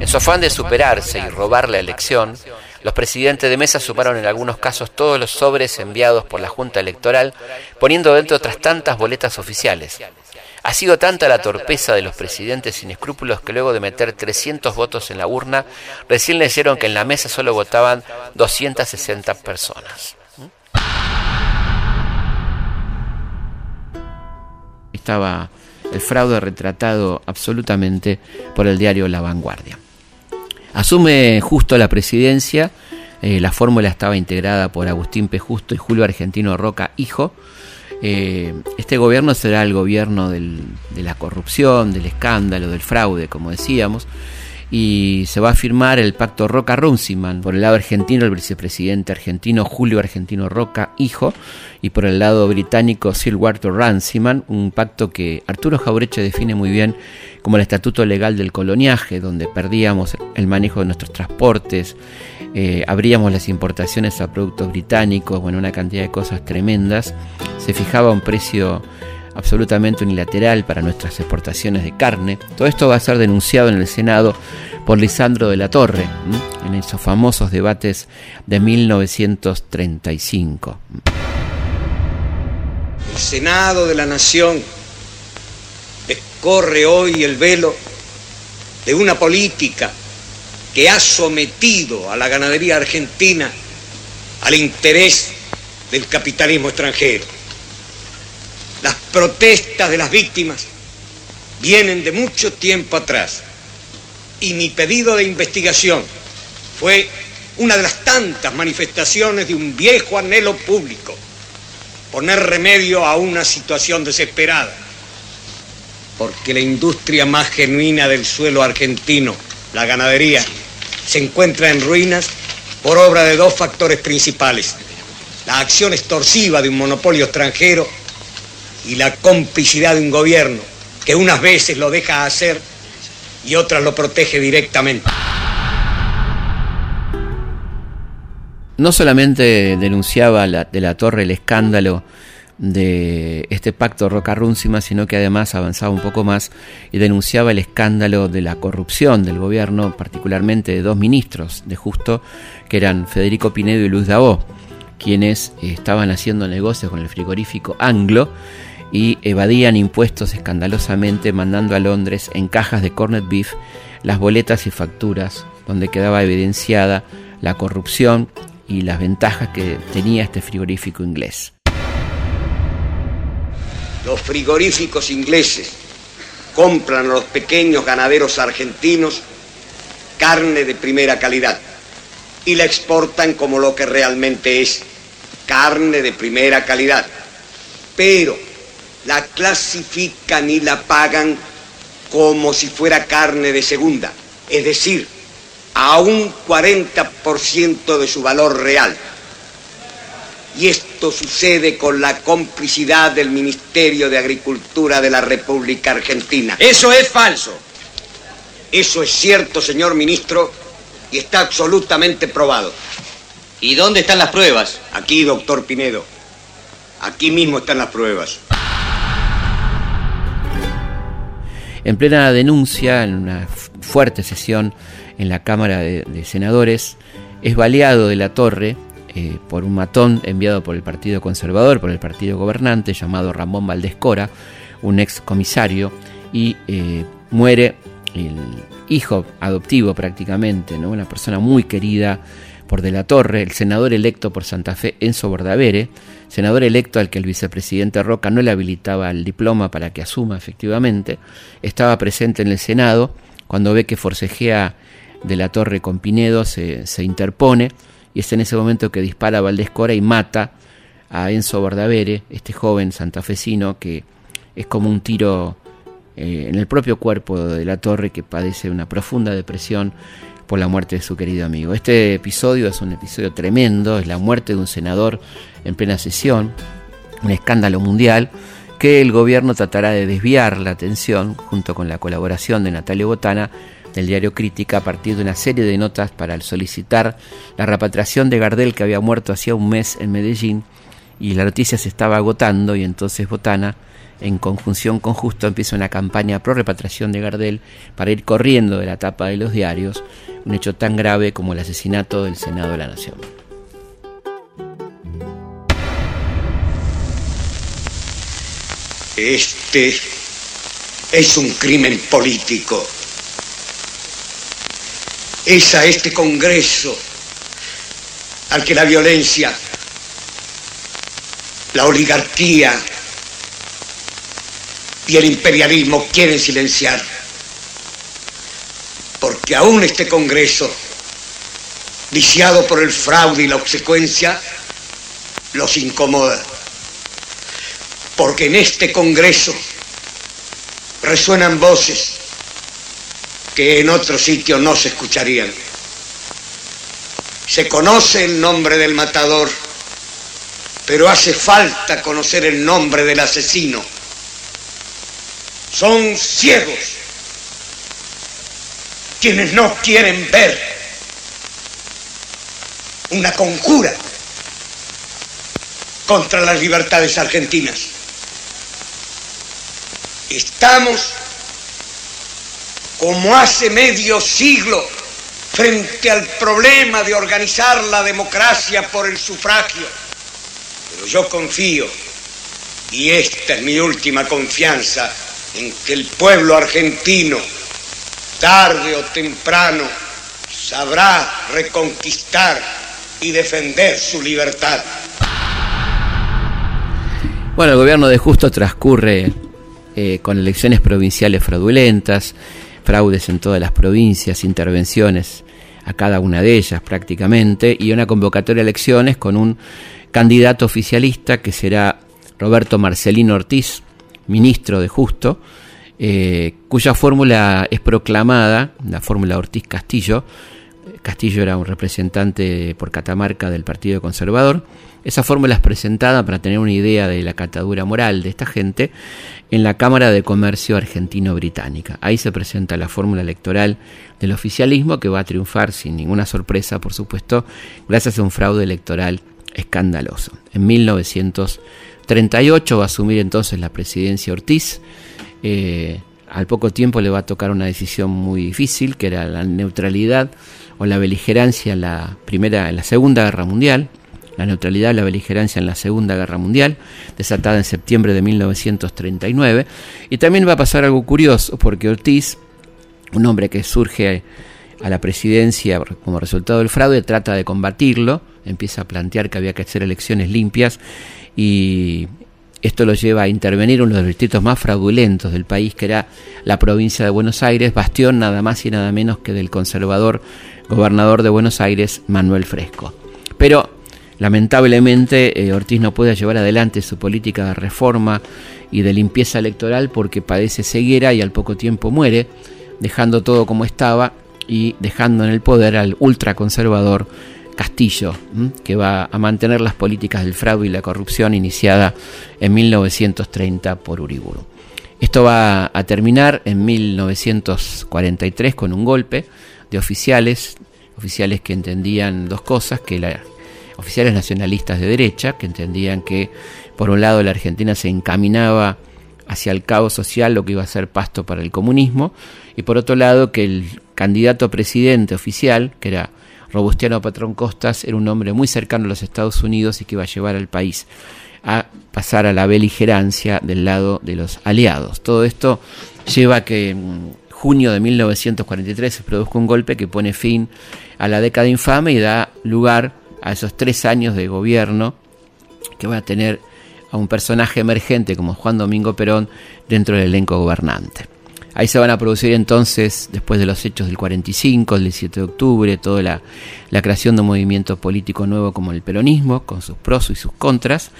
En su afán de superarse y robar la elección, los presidentes de mesa sumaron en algunos casos todos los sobres enviados por la Junta Electoral, poniendo dentro otras tantas boletas oficiales. Ha sido tanta la torpeza de los presidentes sin escrúpulos que luego de meter 300 votos en la urna, recién leyeron que en la mesa solo votaban 260 personas. Estaba el fraude retratado absolutamente por el diario La Vanguardia. Asume justo la presidencia, eh, la fórmula estaba integrada por Agustín P. Justo y Julio Argentino Roca, hijo. Eh, este gobierno será el gobierno de la corrupción, del escándalo, del fraude, como decíamos, y se va a firmar el pacto Roca-Runciman. Por el lado argentino, el vicepresidente argentino Julio Argentino Roca, hijo, y por el lado británico Sir Walter Runciman, un pacto que Arturo Jaureche define muy bien como el estatuto legal del coloniaje, donde perdíamos el manejo de nuestros transportes, eh, abríamos las importaciones a productos británicos, bueno, una cantidad de cosas tremendas, se fijaba un precio absolutamente unilateral para nuestras exportaciones de carne. Todo esto va a ser denunciado en el Senado por Lisandro de la Torre, en esos famosos debates de 1935. El Senado de la Nación escorre hoy el velo de una política que ha sometido a la ganadería argentina al interés del capitalismo extranjero las protestas de las víctimas vienen de mucho tiempo atrás y mi pedido de investigación fue una de las tantas manifestaciones de un viejo anhelo público, poner remedio a una situación desesperada, porque la industria más genuina del suelo argentino, la ganadería, se encuentra en ruinas por obra de dos factores principales, la acción extorsiva de un monopolio extranjero y la complicidad de un gobierno que unas veces lo deja hacer y otras lo protege directamente. No solamente denunciaba de la torre el escándalo de este pacto Roca-Rúncima, sino que además avanzaba un poco más y denunciaba el escándalo de la corrupción del gobierno, particularmente de dos ministros de Justo, que eran Federico Pinedo y Luis Dabó, quienes estaban haciendo negocios con el frigorífico Anglo y evadían impuestos escandalosamente mandando a Londres en cajas de corned beef las boletas y facturas donde quedaba evidenciada la corrupción y las ventajas que tenía este frigorífico inglés. Los frigoríficos ingleses compran a los pequeños ganaderos argentinos carne de primera calidad y la exportan como lo que realmente es, carne de primera calidad. Pero la clasifican y la pagan como si fuera carne de segunda, es decir, a un 40% de su valor real. Y esto sucede con la complicidad del Ministerio de Agricultura de la República Argentina. Eso es falso. Eso es cierto, señor ministro, y está absolutamente probado. ¿Y dónde están las pruebas? Aquí, doctor Pinedo. Aquí mismo están las pruebas. En plena denuncia, en una fuerte sesión en la Cámara de, Senadores, es baleado de la torre eh, por un matón enviado por el Partido Conservador, por el partido gobernante, llamado Ramón Valdés Cora, un ex comisario, y eh, muere el hijo adoptivo prácticamente, una persona muy querida por De la Torre, el senador electo por Santa Fe, Enzo Bordavere, senador electo al que el vicepresidente Roca no le habilitaba el diploma para que asuma efectivamente, estaba presente en el Senado, cuando ve que forcejea De la Torre con Pinedo, se, interpone, y es en ese momento que dispara Valdés Cora y mata a Enzo Bordavere, este joven santafesino que es como un tiro eh, en el propio cuerpo de la torre que padece una profunda depresión por la muerte de su querido amigo. Este episodio es un episodio tremendo, es la muerte de un senador en plena sesión, un escándalo mundial que el gobierno tratará de desviar la atención, junto con la colaboración de Natalia Botana, del diario Crítica a partir de una serie de notas para solicitar la repatriación de Gardel que había muerto hacía un mes en Medellín y la noticia se estaba agotando y entonces Botana en conjunción con Justo empieza una campaña pro repatriación de Gardel para ir corriendo de la tapa de los diarios, un hecho tan grave como el asesinato del Senado de la Nación. Este es un crimen político. Es a este Congreso al que la violencia, la oligarquía y el imperialismo quieren silenciar. Porque aún este Congreso, viciado por el fraude y la obsecuencia, los incomoda porque en este Congreso resuenan voces que en otro sitio no se escucharían. Se conoce el nombre del matador, pero hace falta conocer el nombre del asesino. Son ciegos quienes no quieren ver una conjura contra las libertades argentinas. Estamos como hace medio siglo frente al problema de organizar la democracia por el sufragio. Pero yo confío, y esta es mi última confianza, en que el pueblo argentino, tarde o temprano, sabrá reconquistar y defender su libertad. Bueno, el gobierno de Justo transcurre eh, con elecciones provinciales fraudulentas, fraudes en todas las provincias, intervenciones a cada una de ellas prácticamente, y una convocatoria de elecciones con un candidato oficialista que será Roberto Marcelino Ortiz, ministro de Justo, eh, cuya fórmula es proclamada, la fórmula Ortiz Castillo, Castillo era un representante por Catamarca del Partido Conservador, esa fórmula es presentada para tener una idea de la catadura moral de esta gente en la Cámara de Comercio Argentino-Británica. Ahí se presenta la fórmula electoral del oficialismo que va a triunfar sin ninguna sorpresa, por supuesto, gracias a un fraude electoral escandaloso. En 1938 va a asumir entonces la presidencia Ortiz. Eh, al poco tiempo le va a tocar una decisión muy difícil, que era la neutralidad o la beligerancia en la primera, en la Segunda Guerra Mundial la neutralidad y la beligerancia en la Segunda Guerra Mundial, desatada en septiembre de 1939. Y también va a pasar algo curioso, porque Ortiz, un hombre que surge a la presidencia como resultado del fraude, trata de combatirlo, empieza a plantear que había que hacer elecciones limpias y esto lo lleva a intervenir uno de los distritos más fraudulentos del país, que era la provincia de Buenos Aires, bastión nada más y nada menos que del conservador gobernador de Buenos Aires, Manuel Fresco. Pero Lamentablemente, eh, Ortiz no puede llevar adelante su política de reforma y de limpieza electoral porque padece ceguera y al poco tiempo muere, dejando todo como estaba y dejando en el poder al ultraconservador Castillo, que va a mantener las políticas del fraude y la corrupción iniciada en 1930 por Uriburu. Esto va a terminar en 1943 con un golpe de oficiales, oficiales que entendían dos cosas, que la oficiales nacionalistas de derecha que entendían que por un lado la Argentina se encaminaba hacia el caos social, lo que iba a ser pasto para el comunismo, y por otro lado que el candidato a presidente oficial, que era Robustiano Patrón Costas, era un hombre muy cercano a los Estados Unidos y que iba a llevar al país a pasar a la beligerancia del lado de los aliados. Todo esto lleva a que en junio de 1943 se produzca un golpe que pone fin a la década infame y da lugar a esos tres años de gobierno que va a tener a un personaje emergente como Juan Domingo Perón dentro del elenco gobernante. Ahí se van a producir entonces, después de los hechos del 45, el 17 de octubre, toda la, creación de un movimiento político nuevo como el peronismo, con sus pros y sus contras,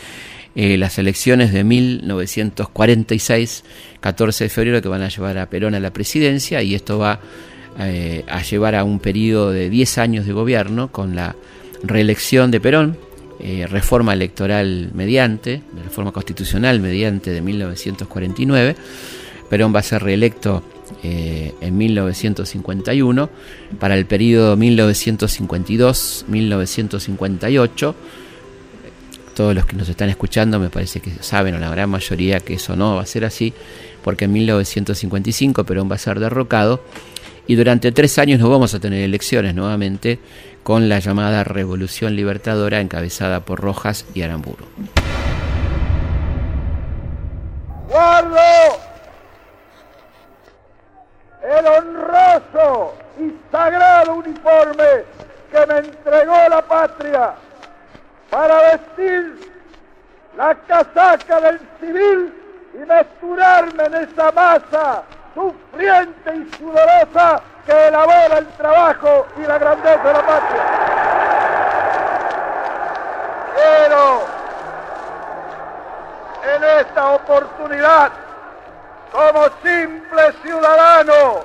eh, las elecciones de 1946, 14 de febrero, que van a llevar a Perón a la presidencia, y esto va eh, a llevar a un periodo de 10 años de gobierno con la reelección de Perón, eh, reforma electoral mediante, reforma constitucional mediante de 1949. Perón va a ser reelecto eh, en 1951 para el periodo 1952-1958. Todos los que nos están escuchando me parece que saben, o la gran mayoría, que eso no va a ser así, porque en 1955 Perón va a ser derrocado y durante tres años no vamos a tener elecciones nuevamente con la llamada Revolución Libertadora encabezada por Rojas y Aramburu. Guardo el honroso y sagrado uniforme que me entregó la patria para vestir la casaca del civil y mezclarme en esa masa sufriente y sudorosa que elabora el trabajo y la grandeza de la patria. Quiero en esta oportunidad, como simple ciudadano,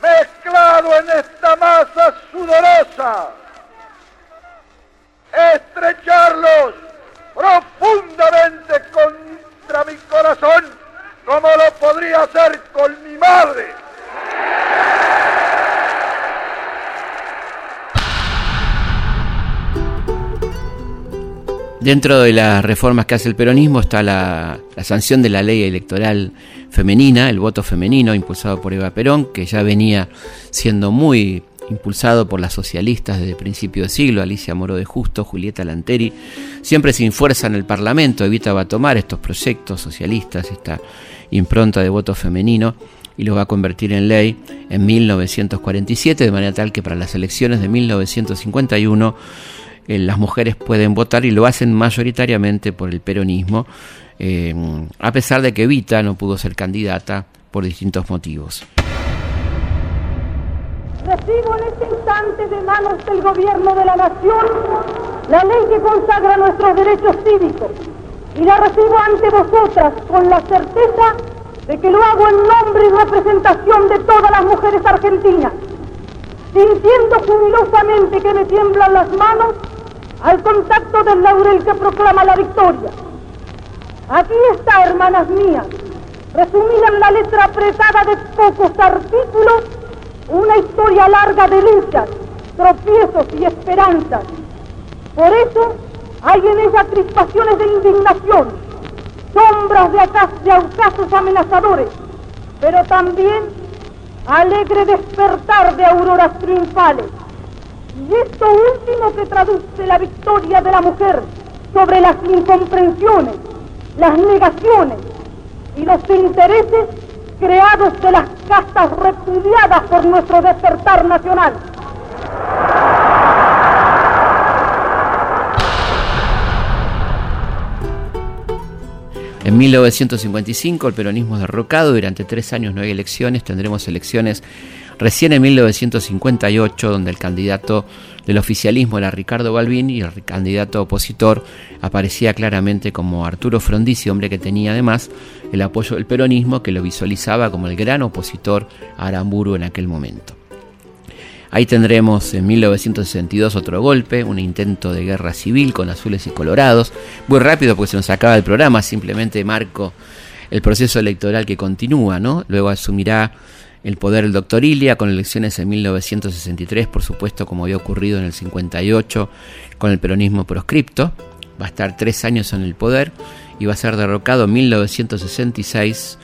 mezclado en esta masa sudorosa, estrecharlos profundamente contra mi corazón, como lo podría hacer con mi madre. Dentro de las reformas que hace el peronismo está la, sanción de la ley electoral femenina, el voto femenino impulsado por Eva Perón, que ya venía siendo muy impulsado por las socialistas desde principio de siglo, Alicia Moro de Justo, Julieta Lanteri, siempre sin fuerza en el Parlamento, evita va a tomar estos proyectos socialistas, esta impronta de voto femenino, y lo va a convertir en ley en 1947, de manera tal que para las elecciones de 1951 eh, las mujeres pueden votar y lo hacen mayoritariamente por el peronismo, eh, a pesar de que Evita no pudo ser candidata por distintos motivos. Recibo en este instante de manos del gobierno de la nación la ley que consagra nuestros derechos cívicos y la recibo ante vosotras con la certeza de que lo hago en nombre y representación de todas las mujeres argentinas, sintiendo jubilosamente que me tiemblan las manos al contacto del laurel que proclama la victoria. Aquí está, hermanas mías, resumida en la letra apretada de pocos artículos, una historia larga de luchas, tropiezos y esperanzas. Por eso hay en ella crispaciones de indignación, sombras de, de amenazadores, pero también alegre despertar de auroras triunfales. Y esto último que traduce la victoria de la mujer sobre las incomprensiones, las negaciones y los intereses creados de las castas repudiadas por nuestro despertar nacional. En 1955 el peronismo es derrocado, durante tres años no hay elecciones, tendremos elecciones recién en 1958 donde el candidato del oficialismo era Ricardo Balbín y el candidato opositor aparecía claramente como Arturo Frondizi, hombre que tenía además el apoyo del peronismo que lo visualizaba como el gran opositor a Aramburu en aquel momento. Ahí tendremos en 1962 otro golpe, un intento de guerra civil con azules y colorados. Muy rápido porque se nos acaba el programa, simplemente marco el proceso electoral que continúa, ¿no? Luego asumirá el poder el doctor Ilia con elecciones en 1963, por supuesto como había ocurrido en el 58 con el peronismo proscripto. Va a estar tres años en el poder y va a ser derrocado en 1966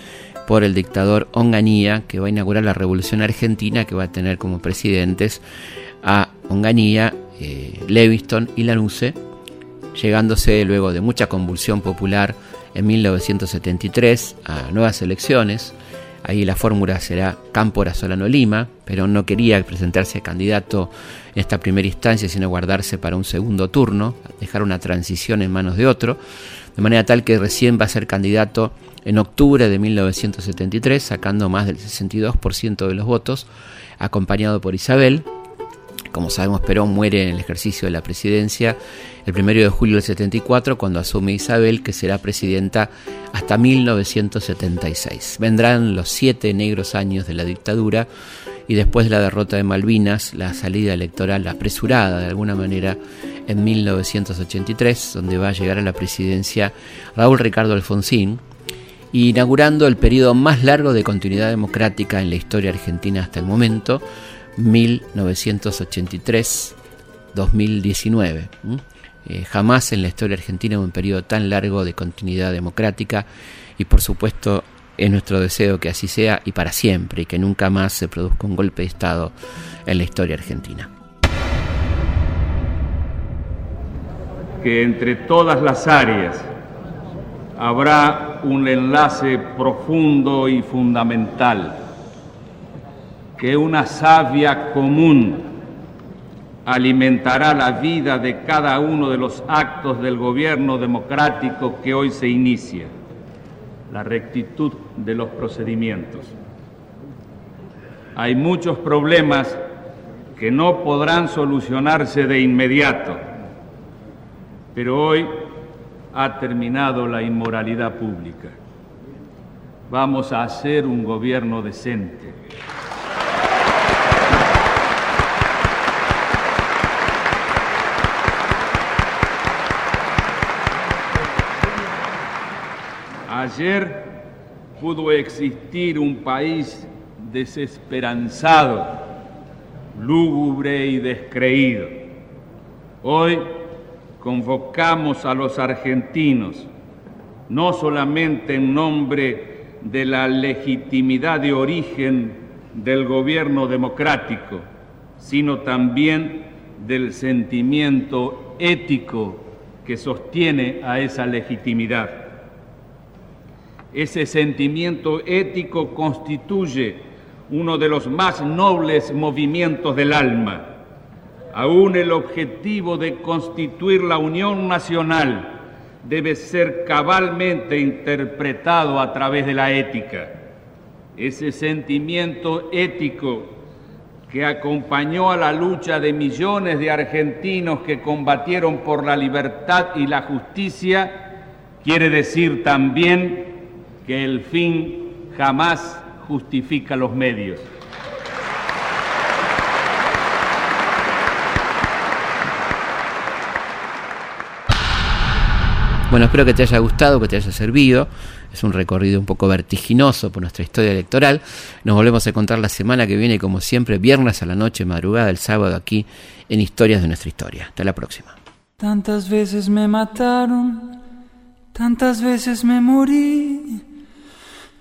por el dictador Onganía, que va a inaugurar la Revolución Argentina, que va a tener como presidentes a Onganía, eh, Leviston y Lanuse, llegándose luego de mucha convulsión popular en 1973 a nuevas elecciones. Ahí la fórmula será Cámpora Solano Lima, pero no quería presentarse candidato en esta primera instancia, sino guardarse para un segundo turno, dejar una transición en manos de otro, de manera tal que recién va a ser candidato en octubre de 1973, sacando más del 62% de los votos, acompañado por Isabel. Como sabemos, Perón muere en el ejercicio de la presidencia el 1 de julio del 74, cuando asume Isabel, que será presidenta hasta 1976. Vendrán los siete negros años de la dictadura y después de la derrota de Malvinas, la salida electoral apresurada de alguna manera en 1983, donde va a llegar a la presidencia Raúl Ricardo Alfonsín, inaugurando el periodo más largo de continuidad democrática en la historia argentina hasta el momento, 1983-2019. Eh, jamás en la historia argentina hubo un periodo tan largo de continuidad democrática y por supuesto es nuestro deseo que así sea y para siempre y que nunca más se produzca un golpe de Estado en la historia argentina. Que entre todas las áreas habrá un enlace profundo y fundamental, que una savia común alimentará la vida de cada uno de los actos del gobierno democrático que hoy se inicia la rectitud de los procedimientos. Hay muchos problemas que no podrán solucionarse de inmediato, pero hoy ha terminado la inmoralidad pública. Vamos a hacer un gobierno decente. Ayer pudo existir un país desesperanzado, lúgubre y descreído. Hoy convocamos a los argentinos, no solamente en nombre de la legitimidad de origen del gobierno democrático, sino también del sentimiento ético que sostiene a esa legitimidad. Ese sentimiento ético constituye uno de los más nobles movimientos del alma. Aún el objetivo de constituir la Unión Nacional debe ser cabalmente interpretado a través de la ética. Ese sentimiento ético que acompañó a la lucha de millones de argentinos que combatieron por la libertad y la justicia, quiere decir también que el fin jamás justifica los medios. Bueno, espero que te haya gustado, que te haya servido. Es un recorrido un poco vertiginoso por nuestra historia electoral. Nos volvemos a encontrar la semana que viene, como siempre, viernes a la noche, madrugada el sábado, aquí en Historias de nuestra historia. Hasta la próxima. Tantas veces me mataron, tantas veces me morí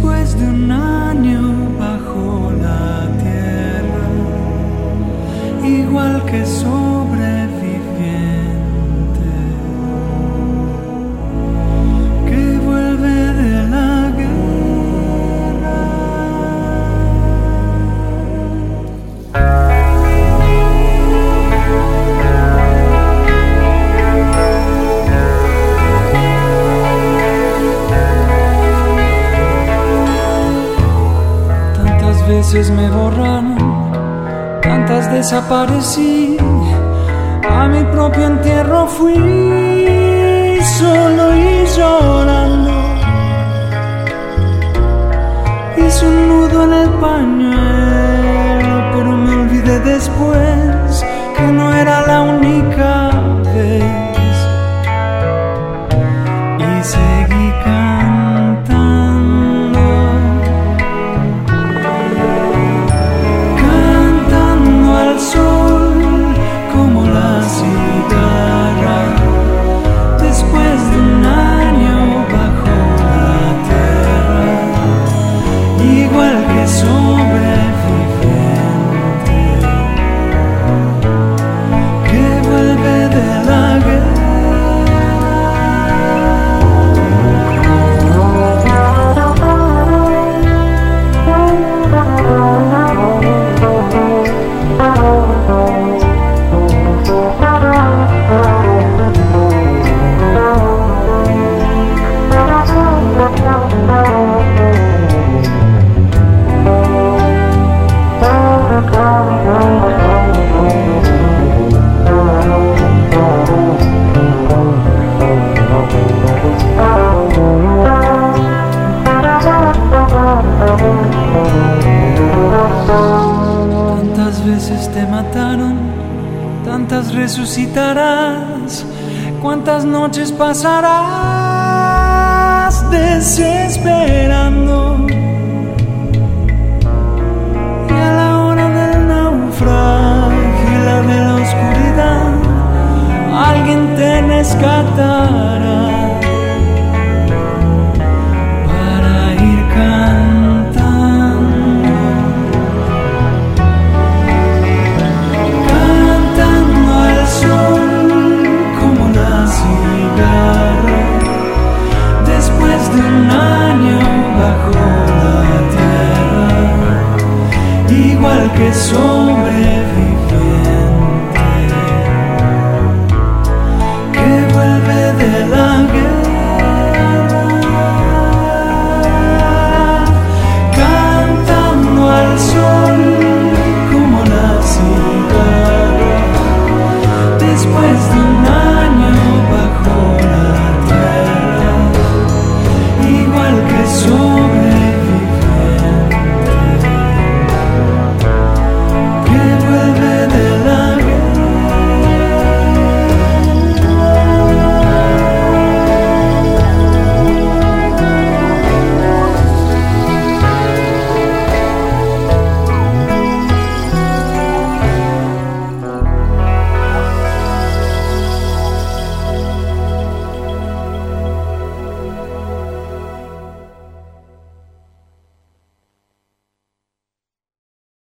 después de un veces me borraron, tantas desaparecí. A mi propio entierro fui resucitarás, cuántas noches pasarás desesperando. Y a la hora del naufragio la de la oscuridad, alguien te rescatará. que sobreviviente que vuelve de la guerra cantando al sol como una cigarra después de un año bajo la tierra igual que soy